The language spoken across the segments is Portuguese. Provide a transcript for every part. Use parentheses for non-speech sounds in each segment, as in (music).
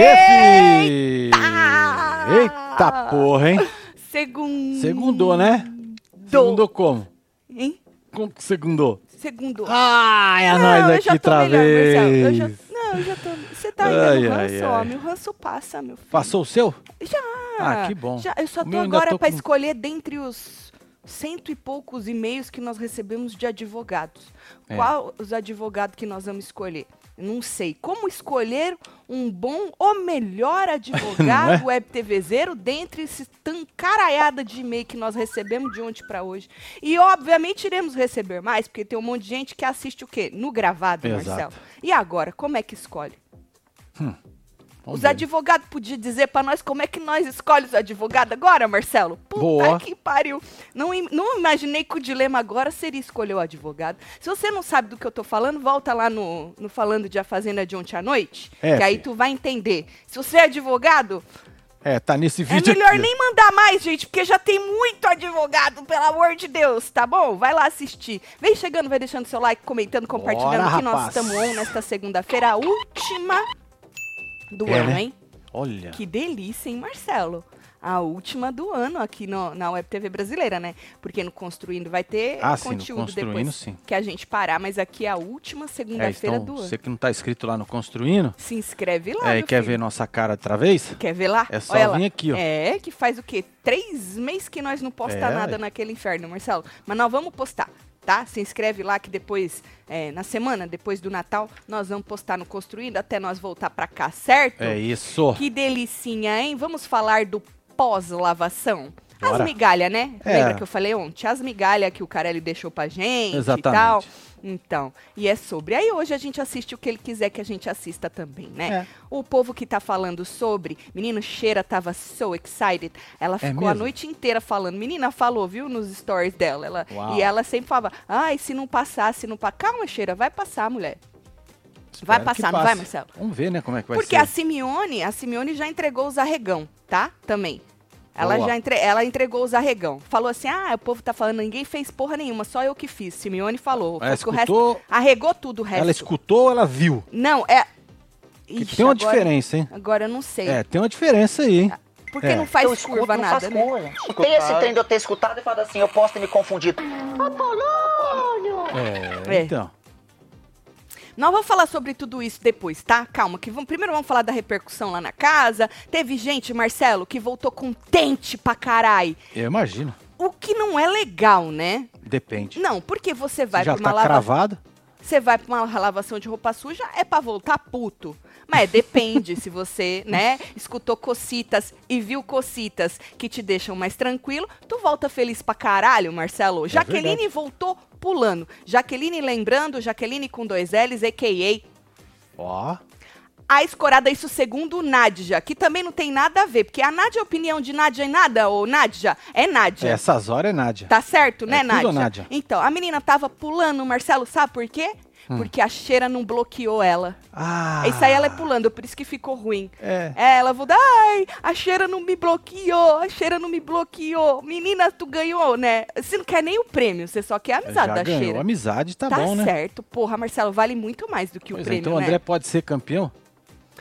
Fi! Eita porra, hein? Segundo. Segundou, né? Segundou como? Hein? Como que segundou? Segundo. Ah, é Não, nós eu aqui já tô outra melhor, Marcelo. Eu vez. já... Não, eu já tô. Você tá ainda Ai, no ai, ranço, ai. homem. O ranço passa, meu filho. Passou o seu? Já. Ah, que bom. Já, eu só tô meu agora tô pra com- escolher dentre os cento e poucos e-mails que nós recebemos de advogados. É. Qual os advogados que nós vamos escolher? Não sei. Como escolher um bom ou melhor (laughs) Não é? advogado web TVzeiro dentre esse tancaraiada de e-mail que nós recebemos de ontem pra hoje? E obviamente iremos receber mais, porque tem um monte de gente que assiste o quê? No gravado, Exato. Marcelo. E agora, como é que escolhe? Vamos Os advogados podiam dizer pra nós como é que nós escolhemos os advogados agora, Marcelo? Puta Boa. que pariu. Não, não imaginei que o dilema agora seria escolher o advogado. Se você não sabe do que eu tô falando, volta lá no, no Falando de A Fazenda de ontem à noite, É, que aí tu vai entender. Se você é advogado, É, tá nesse é vídeo melhor aqui. nem mandar mais, gente, porque já tem muito advogado, pelo amor de Deus, tá bom? Vai lá assistir. Vem chegando, vai deixando seu like, comentando, compartilhando Bora, que nós rapaz. estamos on nesta segunda-feira, a última do É, ano, né? hein? Olha. Que delícia, hein, Marcelo? A última do ano aqui no- na Web TV brasileira, né? Porque no Construindo vai ter Ah, sim, no conteúdo Construindo, depois sim. que a gente parar, mas aqui é a última É, segunda-feira então, do ano. você que não tá inscrito lá no Construindo, Se inscreve lá, é, e quer filho. ver nossa cara outra vez? Quer ver lá? É só Olha lá. vir aqui, ó. É, que faz o quê? Três meses que nós não posta É, nada naquele inferno, Marcelo. Mas nós vamos postar, tá? Se inscreve lá que depois, é, na semana, depois do Natal, nós vamos postar no Construindo até nós voltar pra cá, certo? É isso. Que delicinha, hein? Vamos falar do pós-lavação. As migalhas, né? É. Lembra que eu falei ontem? As migalhas que o Carelli deixou pra gente e Exatamente. tal. Então, e é sobre. Aí hoje a gente assiste o que ele quiser que a gente assista também, né? É. O povo que tá falando sobre, menino Cheira tava so excited. Ela ficou a mesmo? noite inteira falando. Menina falou, viu, nos stories dela. Ela, Uau. e ela sempre falava, ai, se não passar, se não passar. Calma, Cheira, vai passar, mulher. Vai Espero passar, não vai. Marcelo? Vamos ver, né, como é que vai Porque ser. a Simeone, a Simeone já entregou os arregão, tá? Também. Ela Boa. já entre, ela entregou os arregão. Falou assim: ah, o povo tá falando, ninguém fez porra nenhuma, só eu que fiz. Simeone falou. Ela o resto, escutou, arregou tudo o resto. ela escutou ou ela viu? Não, é. Ixi, tem uma agora- diferença, hein? Agora eu não sei. É, tem uma diferença aí, hein? Porque é. não faz eu escuto, curva não nada, faz né? curva. Tem esse trem de eu ter escutado e falado assim, eu posso ter me confundido. É, É. então. Nós vamos falar sobre tudo isso depois, tá? Calma, que vamos, primeiro vamos falar da repercussão lá na casa. Teve gente, Marcelo, que voltou contente pra carai. Eu imagino. O que não é legal, né? Depende. Não, porque você vai já pra uma tá lava... cravado? Você vai pra uma lavação de roupa suja, é pra voltar puto. Mas depende se você, né, escutou cocitas e viu cocitas que te deixam mais tranquilo, tu volta feliz pra caralho, Marcelo. Jaqueline É verdade. voltou pulando. Jaqueline lembrando, Jaqueline com dois L's, a.k.a. Ó, A escorada, isso segundo Nádia, que também não tem nada a ver, porque a Nádia, a opinião de Nádia é nada, ou Nádia, é Nádia. essas horas é Nádia. Tá certo, né, É tudo Nádia? Nádia. Então, a menina tava pulando, Marcelo, sabe por quê? Hum. Porque a cheira não bloqueou ela. Ah. Isso aí ela é pulando, por isso que ficou ruim. É. É, ela falou, ai, a cheira não me bloqueou, a cheira não me bloqueou. Menina, tu ganhou, né? Você não quer nem o prêmio, você só quer a amizade Já da ganhou. cheira. Amizade tá, Tá bom, né? certo, porra, Marcelo, vale muito mais do que o Pois é, prêmio, então o né? André pode ser campeão?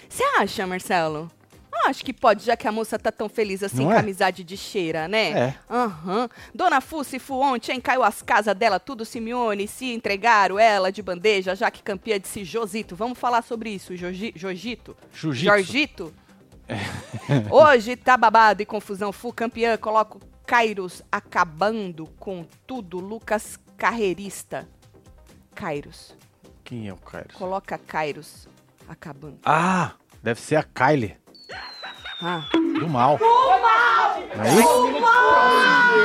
Você acha, Marcelo? Acho que pode, já que a moça tá tão feliz assim Não com é? a amizade de cheira, né? É. Aham. Dona Fussi Fu ontem caiu as casas dela, tudo Simeone, se entregaram ela de bandeja, já que campeã disse Josito. Vamos falar sobre isso, Joji- Jojito? Jiu-jitsu. Jorgito? (laughs) Hoje tá babado e confusão. Fu campeã, coloco Kairos acabando com tudo. Lucas Carreirista. Kairos. Quem é o Cairo? Coloca Kairos acabando. Ah, deve ser a Kylie. Ah. Do mal. Não é isso?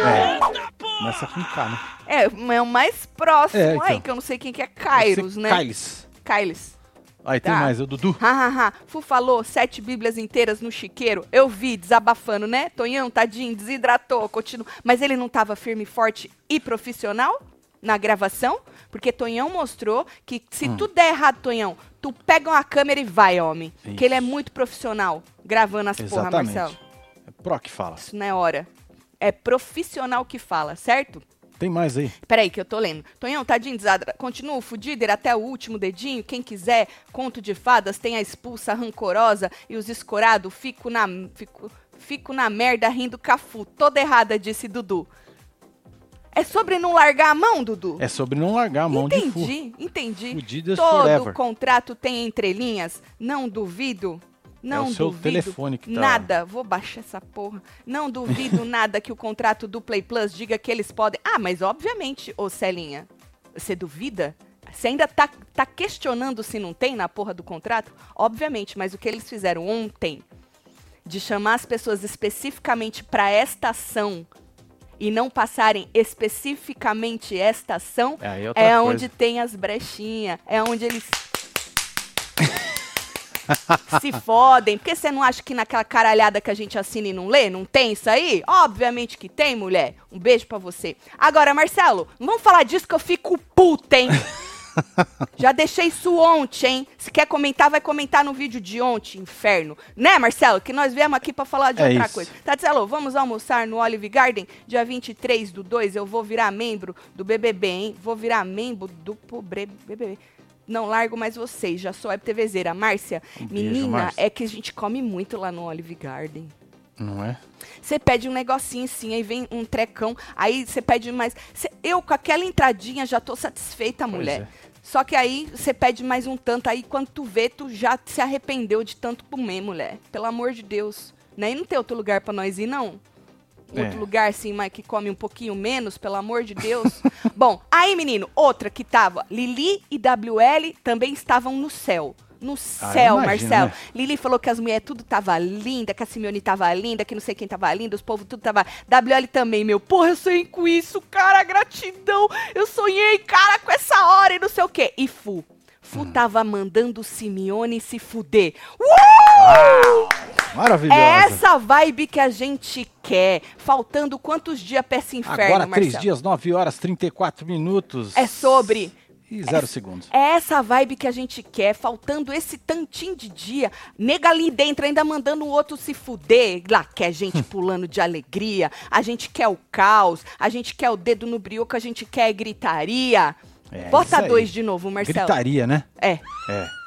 É. Começa com K, né? É, é o mais próximo É, aí, então. que eu não sei quem que é Kairos, né? Kyles. Kairos. Aí tem Tá. mais, o Dudu. Hahaha, Fu falou sete bíblias inteiras no chiqueiro. Eu vi, desabafando, né? Tonhão, tadinho, desidratou, continua. Mas ele não tava firme, forte e profissional na gravação? Porque Tonhão mostrou que se Hum. tudo der errado, Tonhão, tu pega uma câmera e vai, homem. Isso. Que ele é muito profissional gravando as porra, Exatamente. Marcelo. É Pro que fala. Isso não é hora. É profissional que fala, certo? Tem mais aí. Peraí, que eu tô lendo. Tonhão, tadinho, desada. Continua o fudider até o último dedinho. Quem quiser, conto de fadas, tem a expulsa rancorosa e os escorado. Fico na, fico, fico na merda rindo cafu. Toda errada, disse Dudu. É sobre não largar a mão, Dudu? É sobre não largar a mão de fu. entendi, entendi. Todo forever. contrato tem entrelinhas. Não duvido. Não É o seu duvido telefone que tá- nada. Vou baixar essa porra. Não duvido (laughs) nada que o contrato do Play Plus diga que eles podem. Ah, mas obviamente, ô Celinha, você duvida? Você ainda tá, tá questionando se não tem na porra do contrato? Obviamente, mas o que eles fizeram ontem de chamar as pessoas especificamente para esta ação e não passarem especificamente esta ação É, é é onde tem as brechinhas, é onde eles (laughs) se fodem. Porque você não acha que naquela caralhada que a gente assina e não lê, não tem isso aí? Obviamente que tem, mulher. Um beijo pra você. Agora, Marcelo, não vamos falar disso que eu fico puta, hein? (laughs) (laughs) Já deixei isso ontem, hein? Se quer comentar, vai comentar no vídeo de ontem, inferno. Né, Marcelo? Que nós viemos aqui pra falar de É outra isso. coisa. Tatielo, vamos almoçar no Olive Garden? Dia 23 do 2, eu vou virar membro do BBB, hein? Vou virar membro do pobre BBB. Não largo mais vocês, já sou web TVzeira. Márcia, Um menina, Márcia. é que a gente come muito lá no Olive Garden. Não é? Você pede um negocinho assim, aí vem um trecão, aí você pede mais. cê- eu, com aquela entradinha, já tô satisfeita, Pois mulher. é. Só que aí você pede mais um tanto, aí quando tu vê, tu já se arrependeu de tanto comer, mulher. Pelo amor de Deus. Né? E não tem outro lugar pra nós ir, não? É. Outro lugar, assim, mas que come um pouquinho menos, pelo amor de Deus. (laughs) Bom, aí, menino, outra que tava. Lili e WL também estavam no céu. No Ah, céu, imagino, Marcelo. né? Lili falou que as mulheres tudo tava linda, que a Simeone tava linda, que não sei quem tava linda, os povos tudo tava. WL também, meu. Porra, eu sonhei com isso, cara, gratidão. Eu sonhei, cara, com essa hora e não sei o quê. E Fu. Fu Hum. tava mandando o Simeone se fuder. Maravilhosa. É essa vibe que a gente quer. Faltando quantos dias pra esse inferno, Agora, Marcelo? três dias, 9 horas, 34 minutos. É sobre. E zero segundos. É essa vibe que a gente quer, faltando esse tantinho de dia. Nega ali dentro, ainda mandando o outro se fuder. Lá quer gente pulando de alegria. A gente quer o caos. A gente quer o dedo no brioco. A gente quer gritaria. É, Bota dois de novo, Marcelo. Gritaria, né? É. É.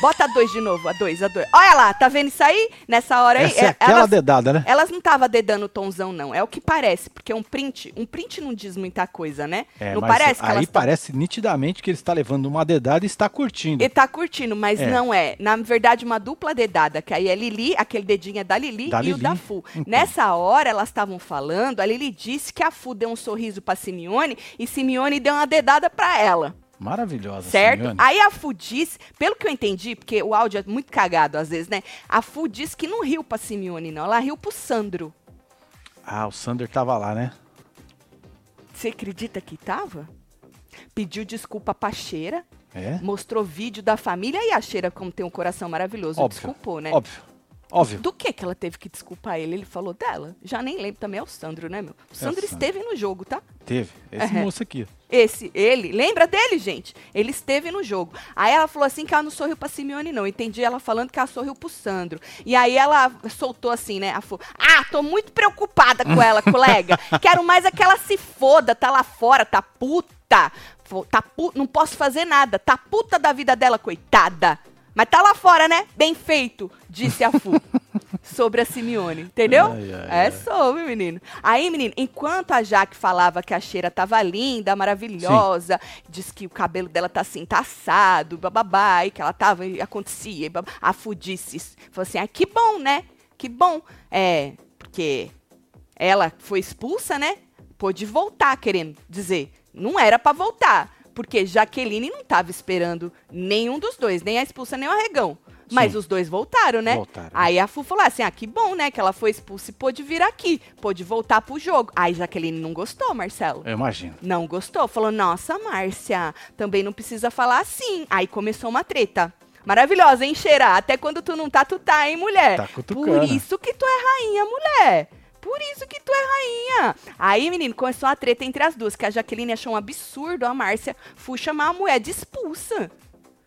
Bota dois de novo, a dois, a dois. Olha lá, tá vendo isso aí? Nessa hora aí. Essa é é- aquela elas- dedada, né? Elas não estavam dedando o tonzão, não. É o que parece, porque um print, um print não diz muita coisa, né? É, não parece aí elas tão- parece nitidamente que ele está levando uma dedada e está curtindo. Ele tá curtindo, mas É. não é. Na verdade, uma dupla dedada, que aí é Lili, aquele dedinho é da Lili Da e o Lili. da Fu. Então. Nessa hora, elas estavam falando, a Lili disse que a Fu deu um sorriso pra Simeone e Simeone deu uma dedada pra ela. Maravilhosa, Certo? Simeone. Aí a Fu disse, pelo que eu entendi, porque o áudio é muito cagado às vezes, né? A Fu disse que não riu pra Simeone, não. Ela riu pro Sandro. Ah, o Sander tava lá, né? Você acredita que tava? Pediu desculpa pra Cheira, É? mostrou vídeo da família e a Cheira, como tem um coração maravilhoso, Óbvio. desculpou, né? Óbvio. Óbvio. Do que que ela teve que desculpar ele? Ele falou dela. Já nem lembro também, é o Sandro, né, meu? O Sandro Sandro. esteve no jogo, tá? Teve. Esse moço aqui. Esse, ele, lembra dele, gente? Ele esteve no jogo. Aí ela falou assim que ela não sorriu pra Simeone, não. Entendi ela falando que ela sorriu pro Sandro. E aí ela soltou assim, né? Ah, tô muito preocupada com ela, (laughs) colega. Quero mais é que ela se foda, tá lá fora, tá puta. Tá pu não posso fazer nada. Tá puta da vida dela, coitada. Mas tá lá fora, né? Bem feito, disse a Fu. (laughs) sobre a Simeone, entendeu? Ai, ai, é ai. sobre, menino. Aí, menino, enquanto a Jaque falava que a cheira tava linda, maravilhosa, diz que o cabelo dela tá assim, tá assado, bababá, e que ela tava, e acontecia, e babá, a Fu disse, falou assim, ah, que bom, né? Que bom. É, porque ela foi expulsa, né? Pôde voltar, querendo dizer. Não era pra voltar. Porque Jaqueline não tava esperando nenhum dos dois, nem a expulsa, nem o arregão. Mas Sim. os dois voltaram, né? Voltaram. Aí a Fu falou assim: ah, que bom, né? Que ela foi expulsa e pôde vir aqui. Pôde voltar pro jogo. Aí Jaqueline não gostou, Marcelo. Eu imagino. Não gostou. Falou: nossa, Márcia, também não precisa falar assim. Aí começou uma treta. Maravilhosa, hein, Cheira? Até quando tu não tá, tu tá, hein, mulher? Tá Por cutucando. isso que tu é rainha, mulher. Por isso que tu é rainha. Aí, menino, começou a treta entre as duas, que a Jaqueline achou um absurdo a Márcia fui chamar a mulher de expulsa.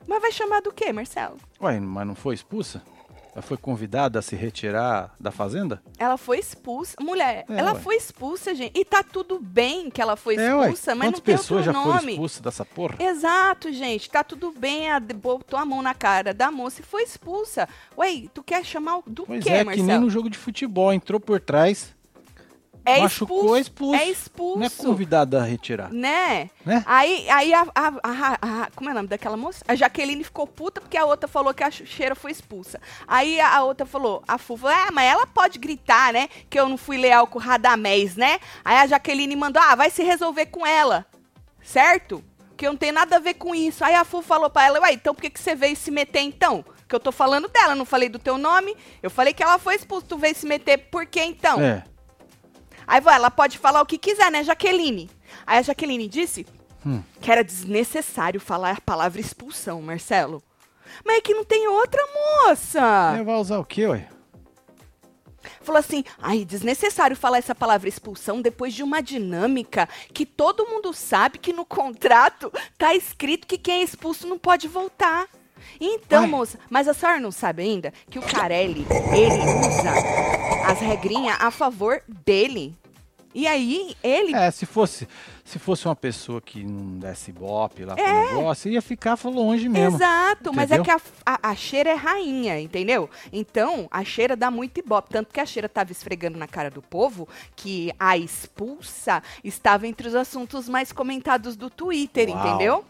Mas vai chamar do quê, Marcelo? Ué, mas não foi expulsa? Ela foi convidada a se retirar da fazenda? Ela foi expulsa. Mulher, É, ela ué. foi expulsa, gente. E tá tudo bem que ela foi É, expulsa, mas Quantas não tem pessoas outro já foram nome. expulsas dessa porra? Exato, gente. Tá tudo bem. A, botou a mão na cara da moça e foi expulsa. Ué, tu quer chamar o do Pois quê, é, que Marcelo? nem no jogo de futebol. Entrou por trás, é machucou, expulso. é expulso. É expulso. não é convidada a retirar. Né? Né? Aí, aí a, a- a- a- Como é o nome daquela moça? A Jaqueline ficou puta porque a outra falou que a cheira foi expulsa. Aí a, outra falou, a Fu falou, ah, mas ela pode gritar, né? Que eu não fui leal com o Radamés, né? Aí a Jaqueline mandou, ah, vai se resolver com ela. Certo? Que eu não tenho nada a ver com isso. Aí a Fu falou pra ela, ué, então por que, que você veio se meter então? Que eu tô falando dela, não falei do teu nome. Eu falei que ela foi expulsa, tu veio se meter por quê então? É. Aí ela pode falar o que quiser, né, Jaqueline? Aí a Jaqueline disse Hum. que era desnecessário falar a palavra expulsão, Marcelo. Mas é que não tem outra moça. É, vai usar o quê, ué? Falou assim, ai, desnecessário falar essa palavra expulsão depois de uma dinâmica que todo mundo sabe que no contrato tá escrito que quem é expulso não pode voltar. Então, Ai. moça, mas a senhora não sabe ainda que o Carelli, ele usa as regrinhas a favor dele. E aí, ele É, se fosse, se fosse uma pessoa que não desse ibope lá pro É. negócio, ia ficar longe mesmo. Exato, mas é Entendeu? que a, a, a cheira é rainha, entendeu? Então, a cheira dá muito ibope. Tanto que a cheira tava esfregando na cara do povo que a expulsa estava entre os assuntos mais comentados do Twitter, Uau. entendeu?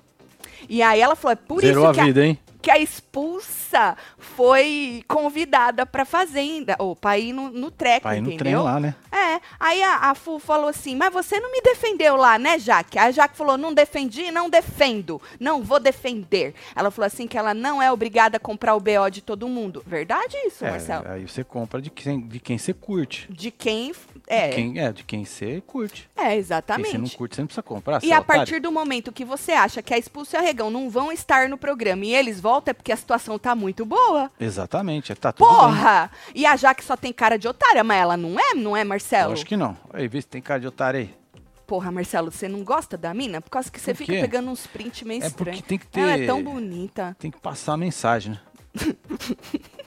E aí ela falou, é por Zerou isso que a, vida, hein? Que a expulsa foi convidada pra fazenda, ou pra ir no, no treco, Pra ir no entendeu? trem lá, né? É, aí a, a Fu falou assim, mas você não me defendeu lá, né, Jaque? A Jaque falou, não defendi, não defendo, não vou defender. Ela falou assim que ela não é obrigada a comprar o BO de todo mundo. Verdade isso, É, Marcelo? aí você compra de quem, de quem você curte. De quem... É, Quem, é, de quem você curte. é exatamente. você não curte, você não precisa comprar. E seu a partir do momento que você acha que a expulsa e a regão não vão estar no programa e eles voltam, é porque a situação tá muito boa. Exatamente, é, tá tudo bem. Porra! E a Jaque só tem cara de otária, mas ela não é, não é, Marcelo? Acho que não. Aí, vê se tem cara de otário aí. Porra, Marcelo, você não gosta da mina? Por causa que você fica pegando uns prints meio É porque estranhos. tem que ter- Ela é tão bonita. Tem que passar a mensagem, né? (laughs)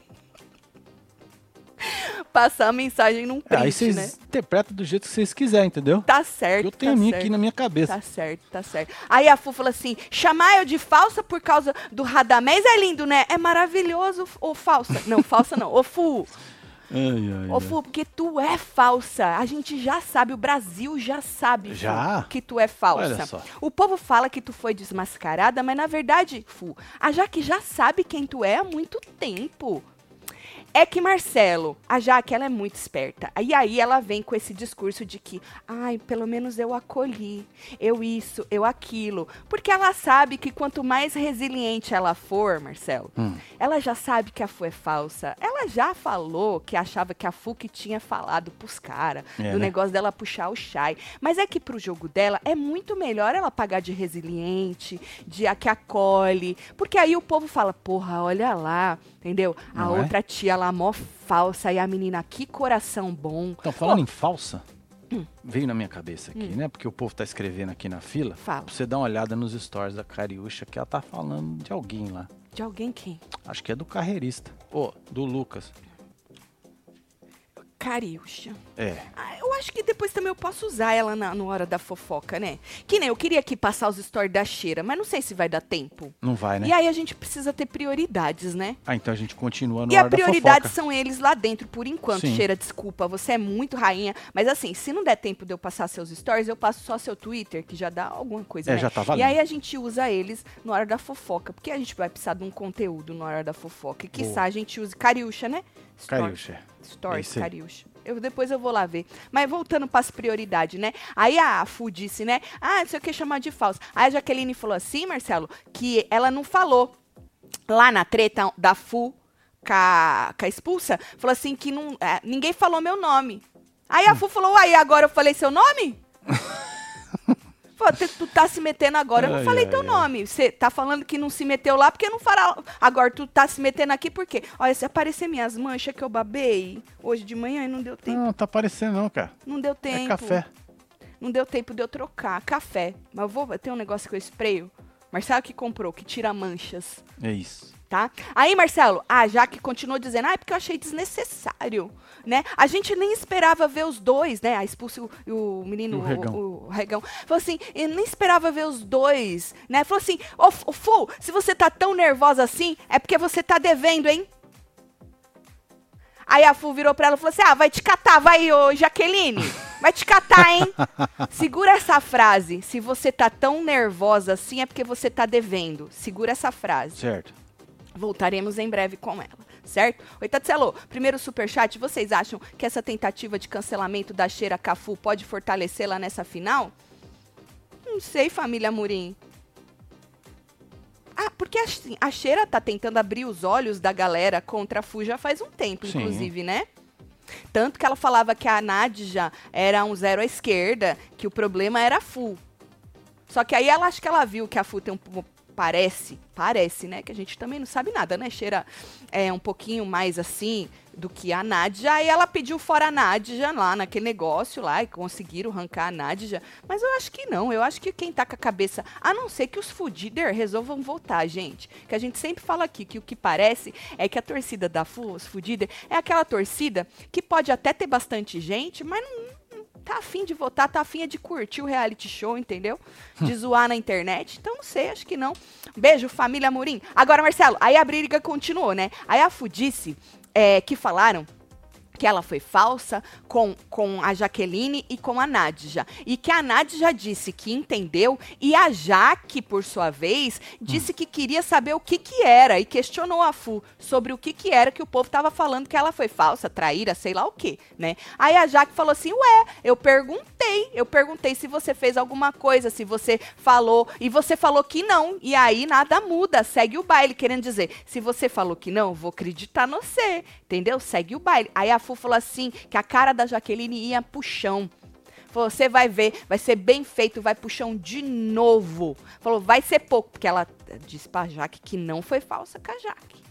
(laughs) Passar a mensagem num print, aí vocês né? interpretam do jeito que vocês quiserem, entendeu? Tá certo, eu tenho tá a minha certo. aqui na minha cabeça. Tá certo, tá certo. Aí a Fu falou assim: chamar eu de falsa por causa do Radamés é lindo, né? É maravilhoso, ô falsa. Não, falsa não. Ô Fu, (laughs) Ai, ai, ô. Fu, porque tu é falsa. A gente já sabe, o Brasil já sabe Fu, Já? que tu é falsa. Olha só. O povo fala que tu foi desmascarada, mas na verdade, Fu, a Jaque já sabe quem tu é há muito tempo. É que Marcelo, a Jaque, ela é muito esperta. E aí ela vem com esse discurso de que, ai, pelo menos eu acolhi, eu isso, eu aquilo. Porque ela sabe que quanto mais resiliente ela for, Marcelo, Hum. ela já sabe que a Fu é falsa. Ela já falou que achava que a Fu que tinha falado pros caras, É, do né? negócio dela puxar o Shai. Mas é que pro jogo dela é muito melhor ela pagar de resiliente, de a que acolhe. Porque aí o povo fala, porra, olha lá, entendeu? A Não é? outra tia lá, mó falsa, e a menina, que coração bom. Então, falando Pô, em falsa, veio na minha cabeça aqui, né? Porque o povo tá escrevendo aqui na fila. Hum. Fala. Pra você dar uma olhada nos stories da Cariúcha, que ela tá falando de alguém lá. De alguém quem? Acho que é do carreirista. Ô, do Lucas. Cariúcha. É. Ah, eu acho que depois também eu posso usar ela na, na hora da fofoca, né? Que nem eu queria aqui passar os stories da cheira, mas não sei se vai dar tempo. Não vai, né? E aí a gente precisa ter prioridades, né? Ah, então a gente continua no E a prioridade são eles lá dentro, por enquanto. Sim. Cheira, desculpa, você é muito rainha. Mas assim, se não der tempo de eu passar seus stories, eu passo só seu Twitter, que já dá alguma coisa, É, né? já tá E valendo. aí a gente usa eles na hora da fofoca, porque a gente vai precisar de um conteúdo na hora da fofoca. E quiçá Boa. a gente use Cariúcha, né? Cariúcha. Stories, aí. Cariúcha. Eu, depois eu vou lá ver. Mas voltando para as prioridades, né? Aí a Fu disse, né? Ah, não sei o que chamar de falsa. Aí a Jaqueline falou assim, Marcelo, que ela não falou lá na treta da Fu com a, com a expulsa, falou assim que não, é, ninguém falou meu nome. Aí a Fu falou, uai, agora eu falei seu nome? (laughs) Tu, tá se metendo agora, eu não Ai, falei ai, teu ai. nome. Você tá falando que não se meteu lá porque não fará. Agora tu tá se metendo aqui por quê? Olha, se aparecer minhas manchas que eu babei hoje de manhã e não deu tempo. Não, tá parecendo não, cara. Não deu tempo. É café. Não deu tempo de eu trocar. Café. Mas eu vou ter um negócio que eu espreio. Marcelo que comprou, que tira manchas. É isso. Tá? Aí, Marcelo, a Jaque continuou dizendo, ah, é porque eu achei desnecessário, né? A gente nem esperava ver os dois, né? A expulsa o, o menino, O Regão. o, o Regão. Falou assim, eu nem esperava ver os dois, né? Falou assim, ô, ô Fu, se você tá tão nervosa assim, é porque você tá devendo, hein? Aí a Fu virou pra ela e falou assim, ah, vai te catar, vai, ô Jaqueline. Vai te catar, hein? (laughs) Segura essa frase. Se você tá tão nervosa assim, é porque você tá devendo. Segura essa frase. Certo. Voltaremos em breve com ela, certo? Oi, Tatselo, primeiro superchat, vocês acham que essa tentativa de cancelamento da Cheira Cafu pode fortalecê-la nessa final? Não sei, família Murim. Ah, porque assim, a Cheira tá tentando abrir os olhos da galera contra a Fu já faz um tempo, Sim. inclusive, né? Tanto que ela falava que a Nadja era um zero à esquerda, que o problema era a Fu. Só que aí ela acho que ela viu que a Fu tem um parece, parece, né, que a gente também não sabe nada, né? Cheira é um pouquinho mais assim do que a Nadja, aí ela pediu fora a Nadja lá naquele negócio lá e conseguiram arrancar a Nadja, mas eu acho que não, eu acho que quem tá com a cabeça, a não ser que os fudider resolvam voltar, gente, que a gente sempre fala aqui que o que parece é que a torcida da Fu, os fudider, é aquela torcida que pode até ter bastante gente, mas não tá afim de votar, tá afim é de curtir o reality show, entendeu? De zoar na internet. Então, não sei, acho que não. Beijo, família Amorim. Agora, Marcelo, aí a briga continuou, né? Aí a Fu disse é, que falaram que ela foi falsa com, com a Jaqueline e com a Nadja. E que a Nadja disse que entendeu e a Jaque, por sua vez, disse que queria saber o que que era e questionou a Fu sobre o que que era que o povo tava falando que ela foi falsa, traíra, sei lá o que, né? Aí a Jaque falou assim, ué, eu perguntei, eu perguntei se você fez alguma coisa, se você falou, e você falou que não, e aí nada muda, segue o baile, querendo dizer, se você falou que não, vou acreditar no você, entendeu? Segue o baile. Aí a Fu falou assim, que a cara da Jaqueline ia pro chão. Falou, você vai ver, vai ser bem feito, vai pro chão de novo. Falou, vai ser pouco, porque ela disse pra Jaque que não foi falsa com a Jaque.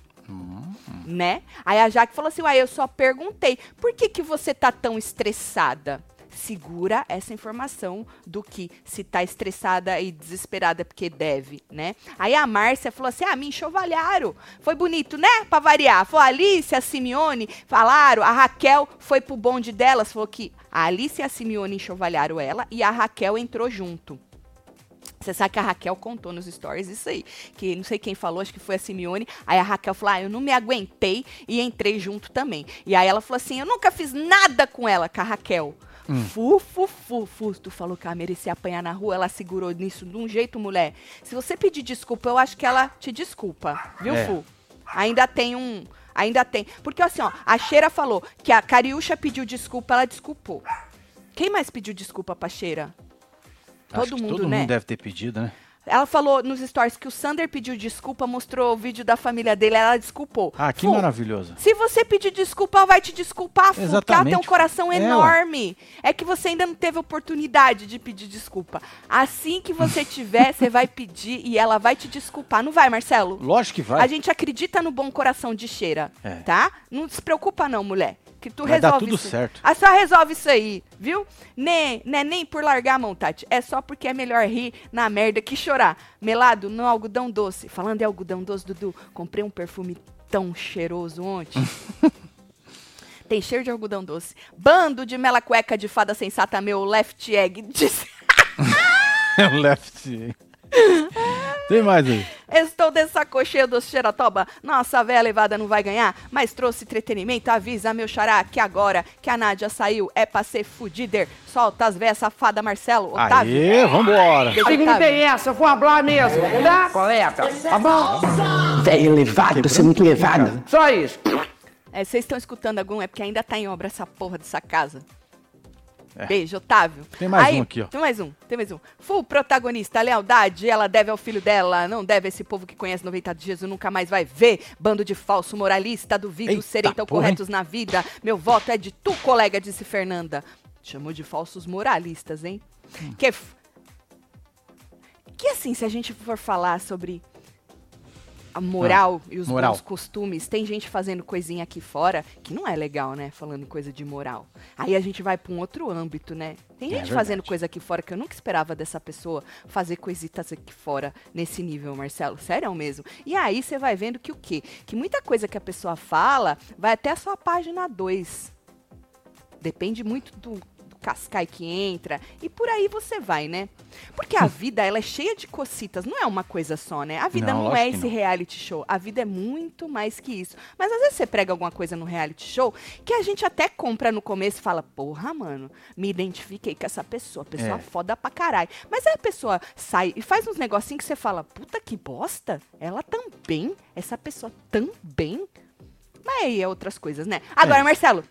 Né? Aí a Jaque falou assim, uai, eu só perguntei, por que que você tá tão estressada? Segura essa informação do que se tá estressada e desesperada porque deve, né? Aí a Márcia falou assim: ah, me enxovalharam. Foi bonito, né? Pra variar. Foi a Alice, a Simeone, falaram. A Raquel foi pro bonde delas, falou que a Alice e a Simeone enxovalharam ela e a Raquel entrou junto. Você sabe que a Raquel contou nos stories isso aí. Que não sei quem falou, acho que foi a Simeone. Aí a Raquel falou: Ah, eu não me aguentei e entrei junto também. E aí ela falou assim: Eu nunca fiz nada com ela, com a Raquel. Fu, fu, fu, fu. Tu falou que ela merecia apanhar na rua, ela segurou nisso de um jeito, mulher. Se você pedir desculpa, eu acho que ela te desculpa, viu, É. Fu? Ainda tem um. Ainda tem. Porque assim, ó, a Cheira falou que a Cariúcha pediu desculpa, ela desculpou. Quem mais pediu desculpa pra Cheira? Todo mundo, todo né? mundo deve ter pedido, né? Ela falou nos stories que o Sander pediu desculpa, mostrou o vídeo da família dele, ela desculpou. Ah, que Fu, maravilhoso. Se você pedir desculpa, ela vai te desculpar, Fu, porque ela tem um Exatamente. coração É, enorme. É que você ainda não teve oportunidade de pedir desculpa. Assim que você (laughs) tiver, você vai pedir e ela vai te desculpar. Não vai, Marcelo? Lógico que vai. A gente acredita no bom coração de cheira, É. tá? Não se preocupa não, mulher. Que tu Vai dar resolve tudo isso. certo. A só resolve isso aí, viu? Nem, não é nem por largar a mão, Tati. É só porque é melhor rir na merda que chorar. Melado no algodão doce. Falando em algodão doce, Dudu, comprei um perfume tão cheiroso ontem. (laughs) Tem cheiro de algodão doce. Bando de mela cueca de fada sensata, meu left egg. Disse... É um left. Tem mais aí. Estou desacocheio do Xeratoba. Nossa véia levada não vai ganhar, mas trouxe entretenimento. Avisa meu xará que agora que a Nádia saiu é pra ser fudider. Solta as véias safada, Marcelo. Otávio. Aê, vambora. Assim que não tem essa, eu vou hablar mesmo, tá? Coleta, tá bom? Velho elevado, você é muito elevado. Só isso. É, Vocês estão escutando algum? É porque ainda tá em obra essa porra dessa casa. É. Beijo, Otávio. Tem mais Aí, um aqui, ó. Tem mais um, tem mais um. Full protagonista, a lealdade, ela deve ao filho dela, não deve a esse povo que conhece 90 dias e nunca mais vai ver. Bando de falso moralista, duvido Eita serem tão porra, corretos na vida. Meu voto é de tu, colega, disse Fernanda. Chamou de falsos moralistas, hein? Hum. Que, f- que assim, se a gente for falar sobre a moral e os moral. bons costumes. Tem gente fazendo coisinha aqui fora que não é legal, né? Falando em coisa de moral. Aí a gente vai pra um outro âmbito, né? Tem É gente fazendo verdade. coisa aqui fora que eu nunca esperava dessa pessoa fazer coisitas aqui fora nesse nível, Marcelo. Sério mesmo. E aí você vai vendo que o quê? Que muita coisa que a pessoa fala vai até a sua página 2. Depende muito do cascai que entra. E por aí você vai, né? Porque a (laughs) vida, ela é cheia de cocitas. Não é uma coisa só, né? A vida Não, não, é esse não. reality show. A vida é muito mais que isso. Mas às vezes você prega alguma coisa no reality show que a gente até compra no começo e fala, porra, mano, me identifiquei com essa pessoa. Pessoa É. foda pra caralho. Mas aí a pessoa sai e faz uns negocinhos que você fala, puta que bosta. Ela também? Essa pessoa também? Mas aí é outras coisas, né? Agora, É. Marcelo,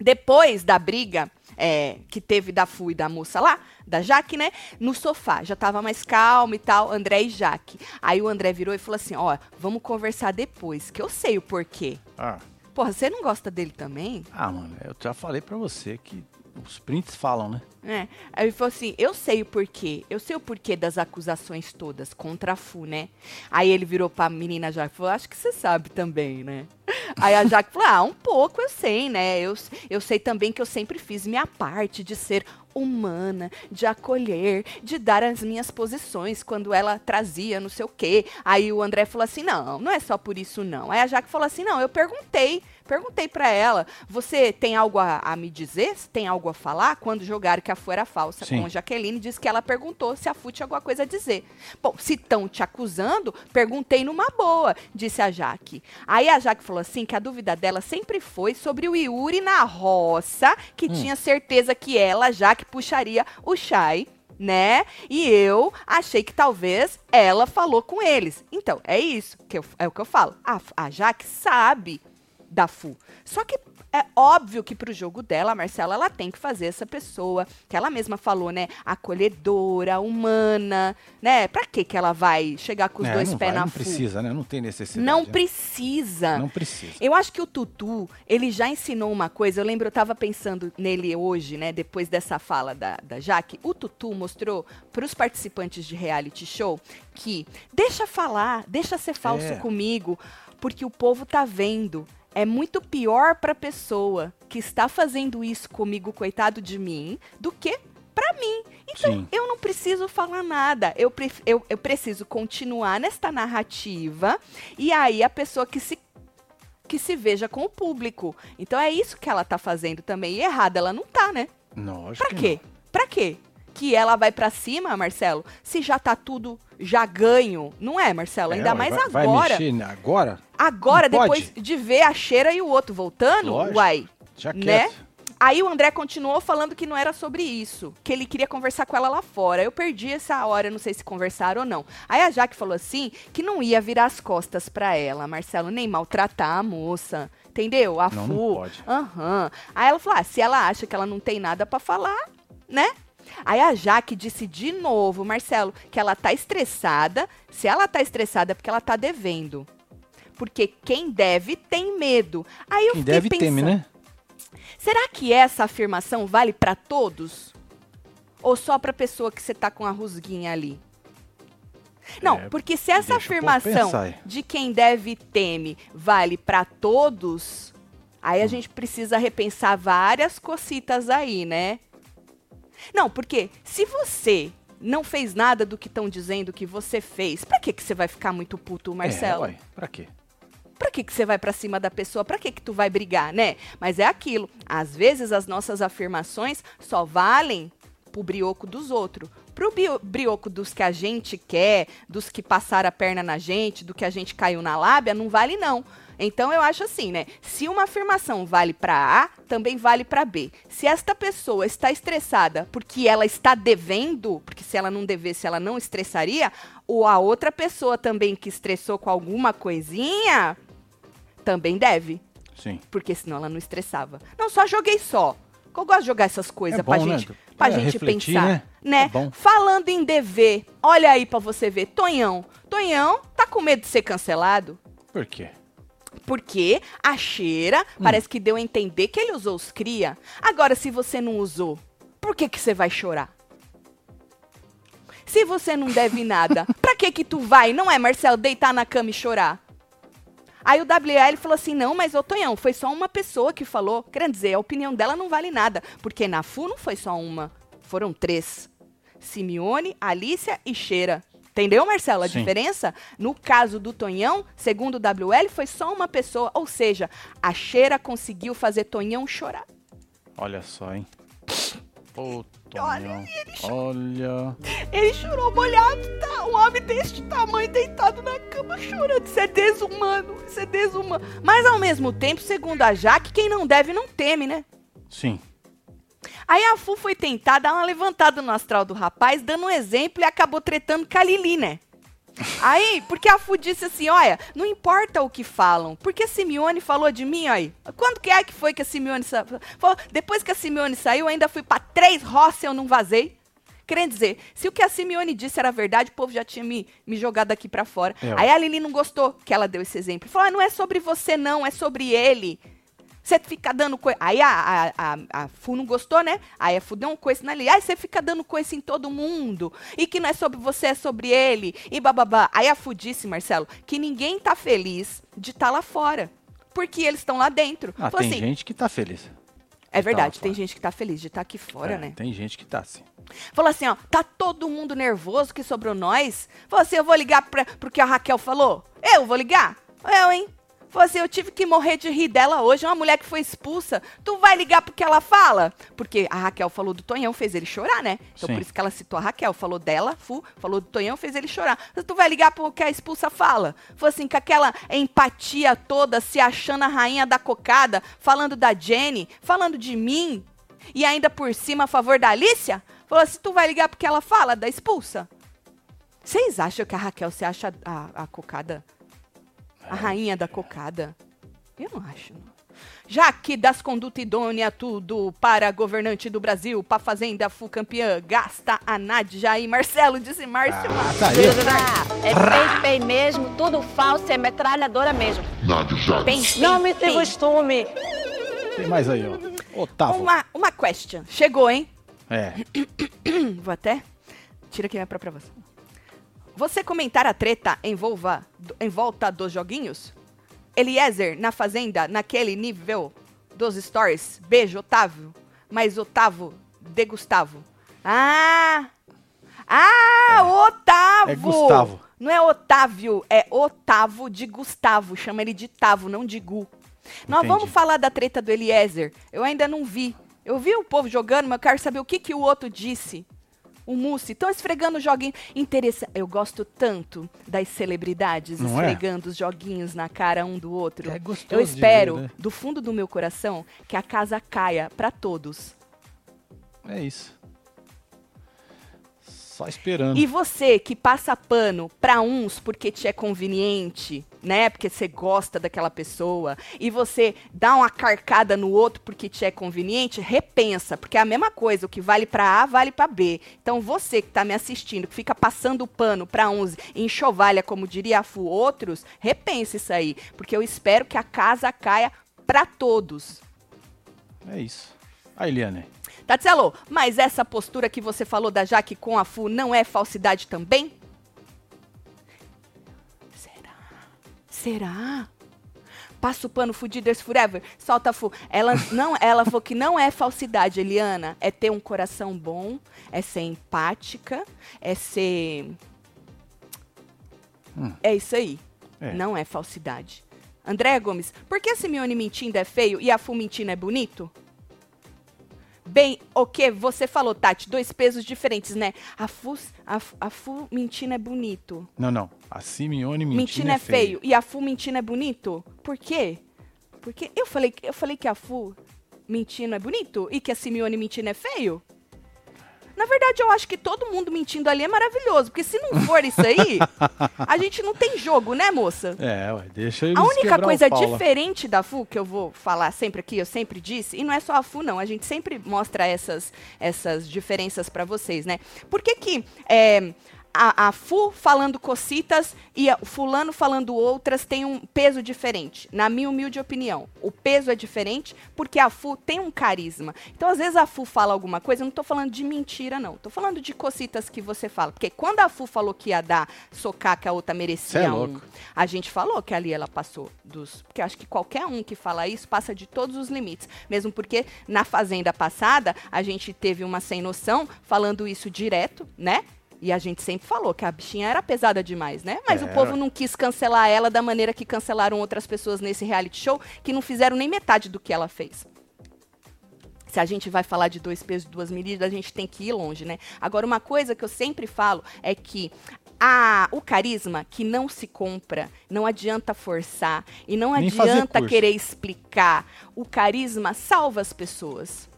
depois da briga é, que teve da Fu e da moça lá, da Jaque, né? No sofá, já tava mais calmo e tal, André e Jaque. Aí o André virou e falou assim: ó, vamos conversar depois, que eu sei o porquê. Ah, Porra, você não gosta dele também? ah, mano, eu já falei pra você que os prints falam, né? É. Aí ele falou assim: eu sei o porquê, eu sei o porquê das acusações todas contra a Fu, né? Aí ele virou pra menina Jaque e falou: acho que você sabe também, né? Aí a Jaque falou: ah, um pouco eu sei, né? Eu, eu sei também que eu sempre fiz minha parte de ser humana, de acolher, de dar as minhas posições quando ela trazia não sei o quê. Aí o André falou assim: não, não é só por isso não. Aí a Jaque falou assim: não, eu perguntei. Perguntei pra ela, você tem algo a, a me dizer? Tem algo a falar? Quando jogaram que a Fu era falsa Sim. com a Jaqueline, disse que ela perguntou se a Fu tinha alguma coisa a dizer. Bom, se estão te acusando, perguntei numa boa, disse a Jaque. Aí a Jaque falou assim que a dúvida dela sempre foi sobre o Yuri na roça, que tinha certeza que ela, Jaque, puxaria o Shai né? E eu achei que talvez ela falou com eles. Então, é isso que eu- é o que eu falo. A, a Jaque sabe da Fu. Só que é óbvio que pro jogo dela, a Marcela, ela tem que fazer essa pessoa, que ela mesma falou, né? Acolhedora, humana, né? Pra que que ela vai chegar com os É, dois não pés vai, na não Fu? precisa, né? Não tem necessidade. Não né? precisa. Não precisa. Eu acho que o Tutu, ele já ensinou uma coisa. Eu lembro, eu tava pensando nele hoje, né? Depois dessa fala da, da Jaque. O Tutu mostrou para os participantes de reality show que deixa falar, deixa ser falso É. comigo, porque o povo tá vendo. É muito pior pra pessoa que está fazendo isso comigo, coitado de mim, do que pra mim. Então, Sim. eu não preciso falar nada. Eu, eu, eu preciso continuar nesta narrativa. E aí, a pessoa que se que se veja com o público. Então é isso que ela tá fazendo também. E errada ela não tá, né? Lógico Pra que quê? Pra quê? Que ela vai pra cima, Marcelo, se já tá tudo já ganho. Não é, Marcelo? não. Ainda É, mais vai, vai agora. mexer agora? Agora, Não pode? depois de ver a cheira e o outro voltando, Lógico. uai. Já Né? quieto. Aí o André continuou falando que não era sobre isso, que ele queria conversar com ela lá fora. Eu perdi essa hora, não sei se conversaram ou não. Aí a Jaque falou assim que não ia virar as costas pra ela, Marcelo, nem maltratar a moça. Entendeu? A Não, Fu. não pode. Aham. Aí ela falou: ah, se ela acha que ela não tem nada pra falar, né? Aí a Jaque disse de novo, Marcelo, que ela tá estressada. Se ela tá estressada é porque ela tá devendo. Porque quem deve tem medo. Aí eu Quem deve pensando, teme, né? Será que essa afirmação vale pra todos? Ou só pra pessoa que você tá com a rusguinha ali? Não, É, porque se essa afirmação de quem deve teme vale pra todos, aí Hum. a gente precisa repensar várias cocitas aí, né? Não, porque se você não fez nada do que estão dizendo que você fez, pra que que você vai ficar muito puto, Marcelo? É, uai, pra quê? Pra que, que você vai pra cima da pessoa? Pra que, que tu vai brigar, né? Mas é aquilo. Às vezes as nossas afirmações só valem pro brioco dos outros. Pro bio- brioco dos que a gente quer, dos que passaram a perna na gente, do que a gente caiu na lábia, não vale não. Então eu acho assim, né? Se uma afirmação vale pra A, também vale pra B. Se esta pessoa está estressada porque ela está devendo, porque se ela não devesse, ela não estressaria, ou a outra pessoa também que estressou com alguma coisinha, também deve, Sim. porque senão ela não estressava. Não, só joguei só. Eu gosto de jogar essas coisas É pra bom, né? gente, pra É, gente refletir, pensar, né? né? É. Falando em dever, olha aí pra você ver, Tonhão. Tonhão tá com medo de ser cancelado? Por quê? Porque a cheira parece que deu a entender que ele usou os cria. Agora, se você não usou, por que, que você vai chorar? Se você não deve nada, (laughs) Pra que que tu vai, não é, Marcelo, deitar na cama e chorar? Aí o WL falou assim: não, mas ô Tonhão, foi só uma pessoa que falou. Querendo dizer, a opinião dela não vale nada. Porque na FU não foi só uma, foram três: Simeone, Alícia e Cheira. Entendeu, Marcelo, a Sim. diferença? No caso do Tonhão, segundo o WL, foi só uma pessoa. Ou seja, a Cheira conseguiu fazer Tonhão chorar. Olha só, hein? Pô, Olha, Tonhão. Olha. Ele chorou molhado, tá? Um homem deste tamanho deitado na cama chorando. Isso é desumano, isso é desumano. Mas ao mesmo tempo, segundo a Jaque, quem não deve não teme, né? Sim. Aí a Fu foi tentar dar uma levantada no astral do rapaz, dando um exemplo e acabou tretando com a Lili, né? Aí, porque a Fu disse assim, olha, não importa o que falam, porque a Simeone falou de mim, aí. Quando que é que foi que a Simeone sa... falou? Depois que a Simeone saiu, eu ainda fui pra três roças e eu não vazei. Querendo dizer, se o que a Simeone disse era verdade, o povo já tinha me, me jogado aqui pra fora. É. Aí a Lili não gostou que ela deu esse exemplo. Falou, ah, não é sobre você não, é sobre ele. Você fica dando coisa. Aí a, a, a, a Fu não gostou, né? Aí a Fu deu um coice na Lili. Aí você fica dando coice em todo mundo. E que não é sobre você, é sobre ele. E bababá. Aí a Fu disse, Marcelo, que ninguém tá feliz de estar lá fora. Porque eles estão lá dentro. Ah, tem assim, gente que tá feliz. é verdade, tá tem gente que tá feliz de estar aqui fora, É, né? Tem gente que tá assim. Falou assim, ó, tá todo mundo nervoso que sobrou nós. Falou assim, eu vou ligar pra, pro que a Raquel falou. Eu vou ligar? Eu, hein? Falou assim, eu tive que morrer de rir dela hoje, uma mulher que foi expulsa. Tu vai ligar porque ela fala? Porque a Raquel falou do Tonhão, fez ele chorar, né? Então Sim. por isso que ela citou a Raquel. Falou dela, Fu, falou do Tonhão, fez ele chorar. Tu vai ligar porque a expulsa fala? Falou assim, com aquela empatia toda, se achando a rainha da cocada, falando da Jenny, falando de mim, e ainda por cima a favor da Alicia? Falou assim, tu vai ligar porque ela fala da expulsa? Vocês acham que a Raquel se acha a, a cocada? A rainha da cocada? Eu não acho, não. Já que das conduta idônea tudo para governante do Brasil, pra fazenda fu campeã, gasta a Nádia e Marcelo, disse Márcio. Ah, tá aí. É bem, bem mesmo, tudo falso, é metralhadora mesmo. Bem, Não bem, me tem costume. Tem mais aí, ó. Otávio. Uma, uma question. Chegou, hein? É. (coughs) Vou até. Tira aqui minha própria voz. Você comentar a treta em, volva, em volta dos joguinhos? Eliezer na fazenda, naquele nível dos stories. Beijo, Otávio. Mas Otávio de Gustavo. Ah! Ah, Otávio! É Gustavo. Não é Otávio, é Otávio de Gustavo. Chama ele de Tavo, não de Gu. Nós Entendi. vamos falar da treta do Eliezer. Eu ainda não vi. Eu vi o povo jogando, mas eu quero saber o que, que o outro disse. O Mussi, estão esfregando joguinhos. Interessa. Eu gosto tanto das celebridades Não é? esfregando os joguinhos na cara um do outro. É gostoso eu espero, ver, né? do fundo do meu coração, que a casa caia pra todos. É isso. Só esperando. E você que passa pano pra uns porque te é conveniente, né? Porque você gosta daquela pessoa, e você dá uma carcada no outro porque te é conveniente, repensa, porque é a mesma coisa, o que vale pra A vale pra B. Então você que tá me assistindo, que fica passando pano pra uns enxovalha, como diria a Fu, outros, repensa isso aí, porque eu espero que a casa caia pra todos. É isso. A Eliane. Tatselo, mas essa postura que você falou da Jaque com a Fu não é falsidade também? Será? Será? Passa o pano Fudiders Forever, solta a Fu. Ela (laughs) não, ela falou que não é falsidade, Eliana. É ter um coração bom, é ser empática, é ser. É isso aí. É. Não é falsidade. André Gomes, por que a Simeone mentindo é feio e a Fu mentindo é bonito? Bem, o que você falou, Tati? Dois pesos diferentes, né? A Fu, a, a Fu mentindo é bonito. Não, não. A Simeone mentindo, Mentindo é feio. E a Fu mentindo é bonito? Por quê? Porque eu falei, eu falei que a Fu mentindo é bonito e que a Simeone mentindo é feio? Na verdade, eu acho que todo mundo mentindo ali é maravilhoso. Porque se não for isso aí, (laughs) a gente não tem jogo, né, moça? É, ué, deixa eles A única coisa diferente da FU, que eu vou falar sempre aqui, eu sempre disse, e não é só a FU, não, a gente sempre mostra essas, essas diferenças pra vocês, né? Por que que é, a, a Fu falando cocitas e a- o fulano falando outras tem um peso diferente, na minha humilde opinião. O peso é diferente porque a Fu tem um carisma. Então, às vezes a Fu fala alguma coisa, eu não tô falando de mentira, não. Tô falando de cocitas que você fala. Porque quando a Fu falou que ia dar socar que a outra merecia é um, a gente falou que ali ela passou dos. Porque acho que qualquer um que fala isso passa de todos os limites. Mesmo porque na Fazenda passada, a gente teve uma sem noção falando isso direto, né? E a gente sempre falou que a bichinha era pesada demais, né? Mas o Era. povo não quis cancelar ela da maneira que cancelaram outras pessoas nesse reality show, que não fizeram nem metade do que ela fez. Se a gente vai falar de dois pesos e duas medidas, a gente tem que ir longe, né? Agora, uma coisa que eu sempre falo é que a, o carisma que não se compra, não adianta forçar e não Nem adianta querer explicar. O carisma salva as pessoas.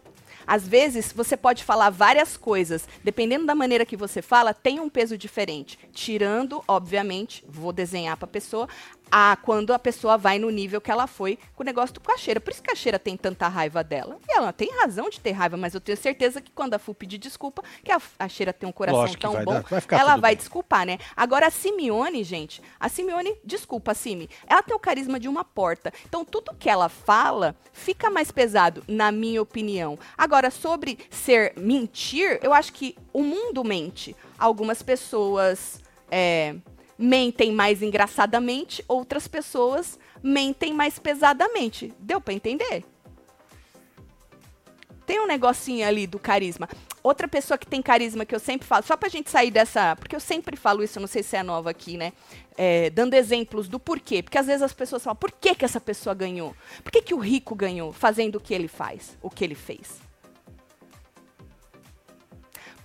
Às vezes, você pode falar várias coisas, dependendo da maneira que você fala, tem um peso diferente. Tirando, obviamente, vou desenhar para a pessoa, a, quando a pessoa vai no nível que ela foi com o negócio do Cacheira. Por isso que a Cacheira tem tanta raiva dela. E ela tem razão de ter raiva, mas eu tenho certeza que quando a Fu pedir desculpa, que a, a Cheira tem um coração Lógico tão vai bom, dar- vai ficar ela vai bem. desculpar, né? Agora, a Simeone, gente, a Simeone, desculpa, Simi, ela tem o carisma de uma porta. Então, tudo que ela fala fica mais pesado, na minha opinião. Agora, sobre ser mentir, eu acho que o mundo mente. Algumas pessoas é, mentem mais engraçadamente, outras pessoas mentem mais pesadamente. Deu pra entender? Tem um negocinho ali do carisma. Outra pessoa que tem carisma que eu sempre falo, só pra gente sair dessa. Porque eu sempre falo isso, não sei se é nova aqui, né? É, dando exemplos do porquê. Porque às vezes as pessoas falam, por que, que essa pessoa ganhou? Por que, que o rico ganhou fazendo o que ele faz, o que ele fez?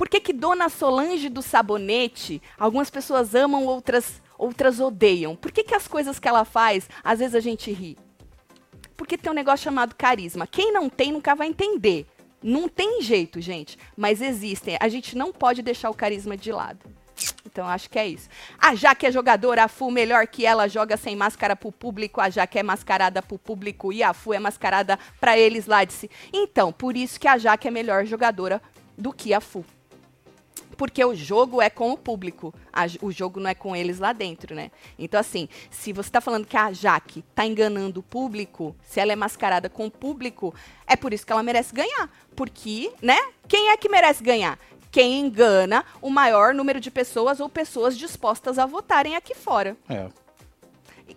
Por que, que Dona Solange do Sabonete, algumas pessoas amam, outras, outras odeiam? Por que, que as coisas que ela faz, às vezes a gente ri? Porque tem um negócio chamado carisma. Quem não tem nunca vai entender. Não tem jeito, gente. Mas existem. A gente não pode deixar o carisma de lado. Então, acho que é isso. A Jaque é jogadora, a Fu melhor que ela, joga sem máscara pro público, a Jaque é mascarada pro público e a Fu é mascarada pra eles lá de si. Então, por isso que a Jaque é melhor jogadora do que a Fu. Porque o jogo é com o público, a o jogo não é com eles lá dentro, né? Então, assim, se você tá falando que a Jaque tá enganando o público, se ela é mascarada com o público, é por isso que ela merece ganhar. Porque, né? Quem é que merece ganhar? Quem engana o maior número de pessoas ou pessoas dispostas a votarem aqui fora. É.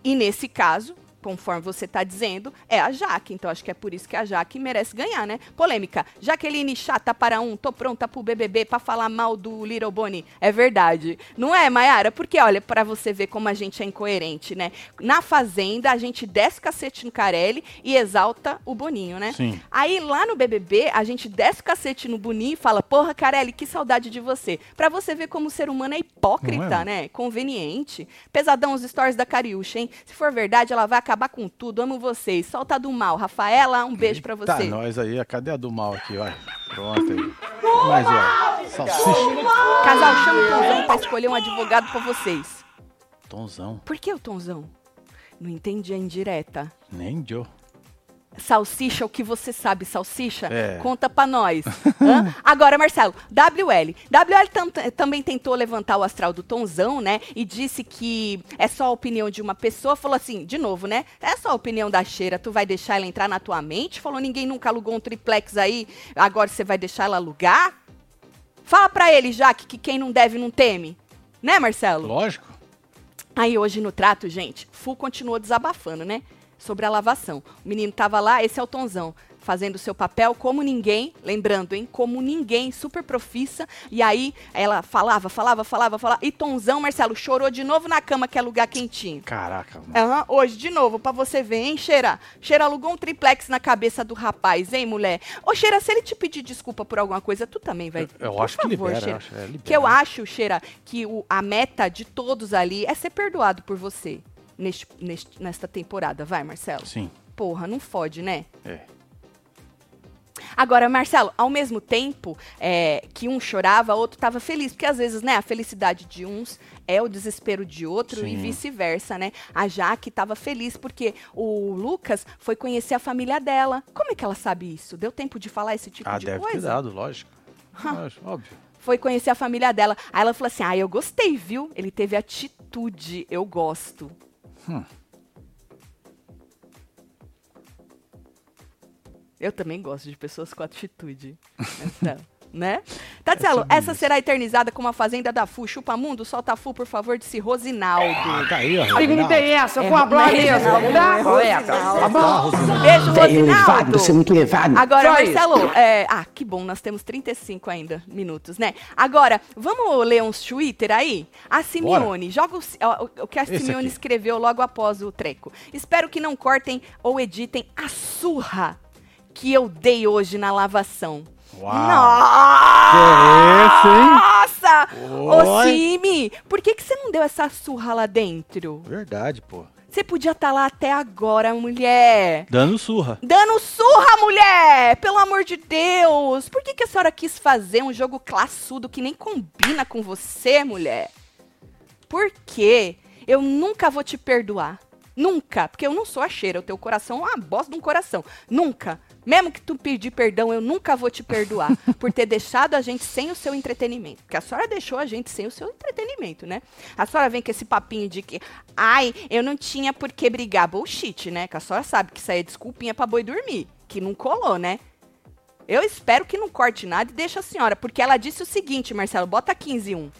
E nesse caso, conforme você está dizendo, é a Jaque. Então acho que é por isso que a Jaque merece ganhar, né? Polêmica. Jaqueline chata para um, tô pronta pro BBB para falar mal do Little Bonnie. É verdade. Não é, Mayara? Porque olha, para você ver como a gente é incoerente, né? Na Fazenda, a gente desce o cacete no Carelli e exalta o Boninho, né? Sim. Aí lá no BBB, a gente desce o cacete no Boninho e fala: Porra, Carelli, que saudade de você. Pra você ver como o ser humano é hipócrita, é? né? Conveniente. Pesadão os stories da Cariúcha, hein? Se for verdade, ela vai acabar com tudo. Amo vocês. Solta do mal. Rafaela, um beijo pra Tá, você. nós aí. Cadê a do mal aqui, vai? Pronto aí. Mas, ó. Salsicha. Casal, chama o Tonzão pra escolher um advogado pra vocês. Tonzão. Por que o Tonzão? Não entendi a indireta. Nem Joe. Salsicha, o que você sabe, salsicha? É. Conta pra nós. (laughs) Agora, Marcelo, WL. WL tam- também tentou levantar o astral do Tonzão, né? E disse que é só a opinião de uma pessoa. Falou assim, de novo, né? É só a opinião da cheira. Tu vai deixar ela entrar na tua mente? Falou, ninguém nunca alugou um triplex aí. Agora você vai deixar ela alugar? Fala pra ele, Jaque, que quem não deve não teme. Né, Marcelo? Lógico. Aí hoje no trato, gente, Fu continuou desabafando, né? Sobre a lavação. O menino tava lá, esse é o Tonzão, fazendo o seu papel como ninguém, lembrando, hein? Como ninguém, super profissa. E aí ela falava, falava, falava, falava. E Tonzão, Marcelo, chorou de novo na cama, que é lugar quentinho. Caraca, mano. Aham, hoje, de novo, pra você ver, hein, Cheira? Cheira alugou um triplex na cabeça do rapaz, hein, mulher? Ô, Cheira, se ele te pedir desculpa por alguma coisa, tu também vai. Eu Por acho que favor, libera, Cheira. eu acho, é, libera. Que eu acho, Cheira, que o- a meta de todos ali é ser perdoado por você neste, neste- nesta temporada. Vai, Marcelo. Sim. Porra, não fode, né? É. Agora, Marcelo, ao mesmo tempo é, que um chorava, o outro tava feliz. Porque às vezes, né, a felicidade de uns é o desespero de outro e Sim. vice-versa, né? A Jaque tava feliz porque o Lucas foi conhecer a família dela. Como é que ela sabe isso? Deu tempo de falar esse tipo Ah, de deve ter dado, lógico. (laughs) Lógico, óbvio. foi conhecer a família dela. Aí ela falou assim: ah, eu gostei, viu? Ele teve atitude, eu gosto. Eu também gosto de pessoas com atitude. (laughs) Essa, né? Tatielo, sobre essa isso. será eternizada como a Fazenda da Fu. Chupa Mundo, solta Fu, por favor, disse Rosinaldo. Ah, tá aí, ó. Que não Reginaldo. interessa, É, com a blá mas- mesmo. Tá, é? Rosinaldo. Rosinaldo. Beijo, Rosinaldo. você é muito levado. Agora, Só. Marcelo, é, ah, que bom, nós temos 35 ainda minutos, né? Agora, vamos ler uns Twitter aí? A Simeone, joga o, o- que a Simeone escreveu logo após o treco. Espero que não cortem ou editem a surra que eu dei hoje na lavação. Uau. Nossa! Ô, Oi. Simi, por que, que você não deu essa surra lá dentro? Verdade, pô. Você podia estar lá até agora, mulher. Dando surra. Dando surra, mulher! Pelo amor de Deus! Por que, que a senhora quis fazer um jogo classudo que nem combina com você, mulher? Por quê? Eu nunca vou te perdoar. Nunca. Porque eu não sou a cheira. O teu coração é uma bosta de um coração. Nunca. Mesmo que tu pedir perdão, eu nunca vou te perdoar (laughs) por ter deixado a gente sem o seu entretenimento. Porque a senhora deixou a gente sem o seu entretenimento, né? A senhora vem com esse papinho de que, ai, eu não tinha por que brigar. Bullshit, né? Que a senhora sabe que isso aí é desculpinha pra boi dormir. Que não colou, né? Eu espero que não corte nada e deixe a senhora, porque ela disse o seguinte, Marcelo, bota 15 e 1.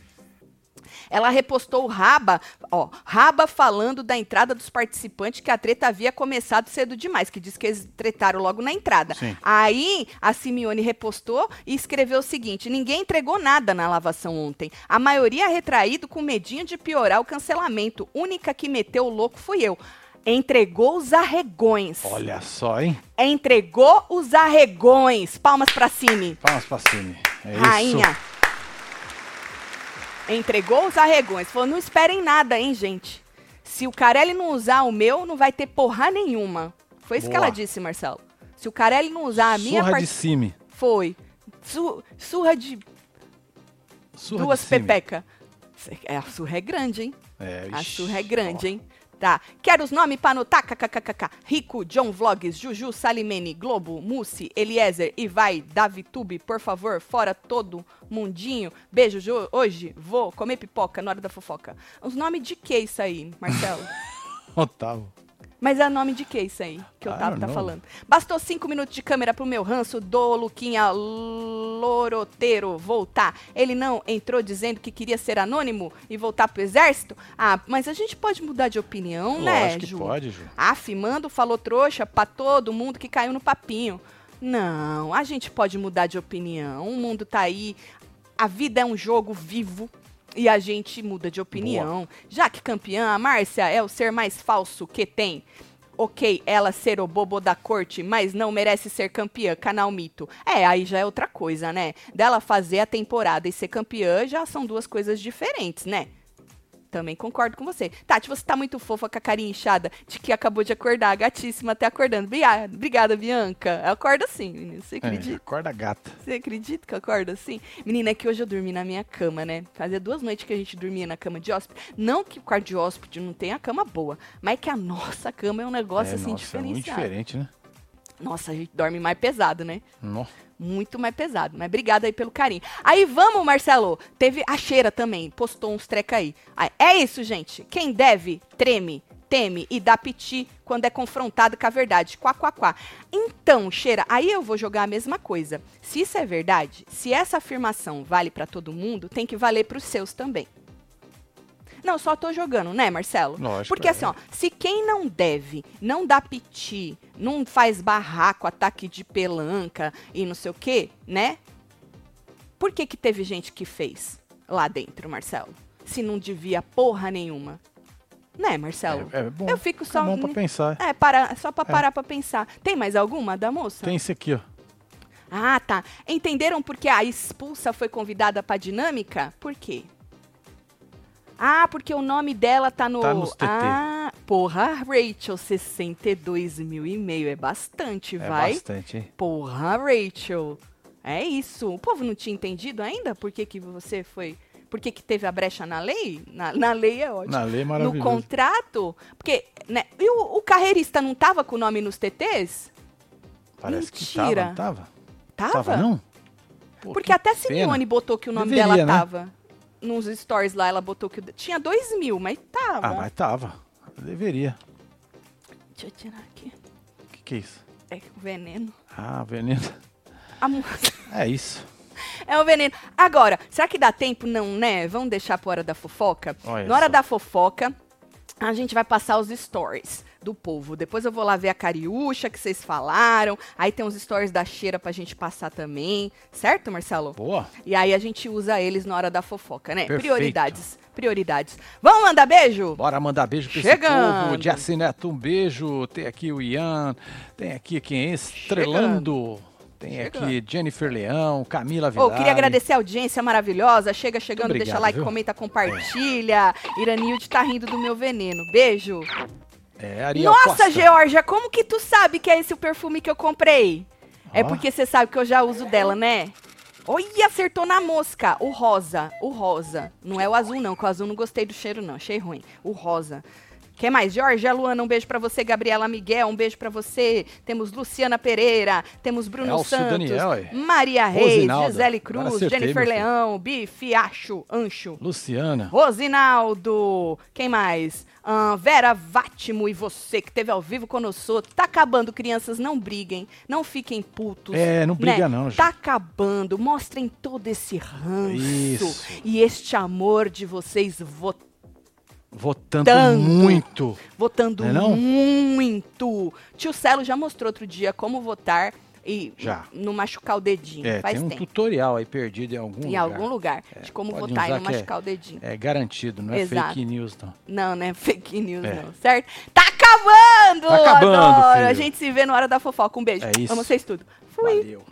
Ela repostou o Raba, ó, Raba falando da entrada dos participantes que a treta havia começado cedo demais, que diz que eles tretaram logo na entrada. Sim. Aí a Simeone repostou e escreveu o seguinte: ninguém entregou nada na lavação ontem. A maioria retraído com medinho de piorar o cancelamento. Única que meteu o louco fui eu. Entregou os arregões. Olha só, hein? Entregou os arregões. Palmas pra Cine. Palmas pra cima. É Rainha. isso. Entregou os arregões. Falou, não esperem nada, hein, gente. Se o Carelli não usar o meu, não vai ter porra nenhuma. Foi isso que ela disse, Marcelo. Se o Carelli não usar a minha Surra part- de cime. Foi. Su- surra de Surra duas de pepeca. É, a surra é grande, hein? É, A surra é grande, hein? Tá. Quero os nomes pra anotar. kkkk. Rico, John Vlogs, Juju, Salimene, Globo, Mussi, Eliezer, Ivai, Davitube, por favor, fora todo mundinho. Beijo, Ju. Hoje vou comer pipoca na hora da fofoca. Os nomes de que isso aí, Marcelo? (laughs) Otávio. Mas é nome de que isso aí que o Otávio tá know. falando? Bastou cinco minutos de câmera pro meu ranço do Luquinha Loroteiro voltar. Ele não entrou dizendo que queria ser anônimo e voltar pro exército? Ah, mas a gente pode mudar de opinião, né, Lógico que Ju? pode, Ju. Afimando falou trouxa pra todo mundo que caiu no papinho. Não, a gente pode mudar de opinião. O mundo tá aí. A vida é um jogo vivo e a gente muda de opinião. Já que campeã, a Márcia é o ser mais falso que tem. Ok, ela ser o bobo da corte, mas não merece ser campeã, canal mito. É, aí já é outra coisa, né? Dela fazer a temporada e ser campeã já são duas coisas diferentes, né? Também concordo com você. Tati, você tá muito fofa com a carinha inchada de que acabou de acordar, gatíssima até acordando. Bia- Obrigada, Bianca. Eu acordo assim, menina. Você É, acredita? acorda gata. Você acredita que eu acordo assim? Menina, é que hoje eu dormi na minha cama, né? Fazia duas noites que a gente dormia na cama de hóspede. Não que o quarto de hóspede não tenha cama boa, mas que a nossa cama é um negócio é, assim nossa, é muito diferenciado. diferente, né? Nossa, a gente dorme mais pesado, né? Nó. Muito mais pesado. Mas obrigada aí pelo carinho. Aí vamos, Marcelo. Teve a Cheira também. Postou uns treca aí. Aí, É isso, gente. Quem deve, treme, teme e dá piti quando é confrontado com a verdade. Quá, quá, quá. Então, Cheira, aí eu vou jogar a mesma coisa. Se isso é verdade, se essa afirmação vale pra todo mundo, tem que valer pros seus também. Não, só tô jogando, né, Marcelo? Lógico, Porque é. assim, ó, se quem não deve, não dá piti, não faz barraco, ataque de pelanca e não sei o quê, né? Por que que teve gente que fez lá dentro, Marcelo? Se não devia porra nenhuma. Né, Marcelo? É, é bom. Eu fico só... É bom pra pensar. É, para, só pra parar pra pensar. Tem mais alguma da moça? Tem esse aqui, ó. Ah, tá. Entenderam por que a expulsa foi convidada pra dinâmica? Por quê? Ah, porque o nome dela tá no. Tá nos TT. Ah, porra, Rachel, 62 mil e meio. É bastante, É vai. bastante, hein? Porra, Rachel. É isso. O povo não tinha entendido ainda por que, que você foi. Por que, que teve a brecha na lei? Na, na lei é ótimo. Na lei é no maravilhoso. contrato? Porque, né? E o, o carreirista não tava com o nome nos TTs? Parece que Mentira. tava, não tava? Tava? Tava, não? Pô, Porque que até. Simeone botou que o nome Deveria, dela né? tava. Nos stories lá, ela botou que. Tinha dois mil, mas tava. Ah, mas tava. Deveria. Deixa eu tirar aqui. O que, que é isso? É o veneno. Ah, veneno. A É isso. (laughs) É o veneno. Agora, será que dá tempo? Não, né? Vamos deixar pra hora da fofoca? Olha Na hora só. da fofoca, a gente vai passar os stories do povo. Depois eu vou lá ver a cariúcha que vocês falaram. Aí tem os stories da cheira pra gente passar também. Certo, Marcelo? Boa. E aí a gente usa eles na hora da fofoca, né? Perfeito. Prioridades. Prioridades. Vamos mandar beijo? Bora mandar beijo pra Chegando. esse povo. Jesse Neto, um beijo. Tem aqui o Ian. Tem aqui quem é? Estrelando. Tem Chegando. aqui Jennifer Leão, Camila Ô, Vilar. queria agradecer a audiência maravilhosa. Chega chegando, Muito deixa obrigado, like, viu? comenta, compartilha. Iranilde tá rindo do meu veneno. Beijo. É, Ariel Nossa, Costa. Georgia, como que tu sabe que é esse o perfume que eu comprei? É Ó. porque você sabe que eu já uso dela, né? Olha, acertou na mosca. O rosa, o rosa. Não é o azul, não, que o azul não gostei do cheiro, não. Achei ruim. O rosa. Quem mais? Jorge, Luana, um beijo pra você. Gabriela Miguel, um beijo pra você. Temos Luciana Pereira, temos Bruno Elcio Santos, Daniel, ué. Maria Reis, Rosinaldo. Gisele Cruz, acertei, Jennifer. Leão, Bife, Acho, Ancho. Luciana. Rosinaldo, quem mais? Ahn, Vera Vátimo e você que teve ao vivo conosco. Tá acabando, crianças, não briguem, não fiquem putos. É, não briga né? não, gente. Tá acabando, mostrem todo esse ranço Isso. e este amor de vocês vo- Votando Tanto. muito. votando Não é não? muito. Tio Celo já mostrou outro dia como votar e Já. não machucar o dedinho. É, Faz tem um tempo. tutorial aí perdido em algum Em lugar. algum lugar de como votar e não é- machucar o dedinho. É garantido, não é Exato. fake news, não. Não, né? Fake news, É. não. Certo? Tá acabando! Tá acabando, Adoro! filho. A gente se vê na hora da fofoca. Um beijo. É isso. Amo vocês tudo. Fui. Valeu.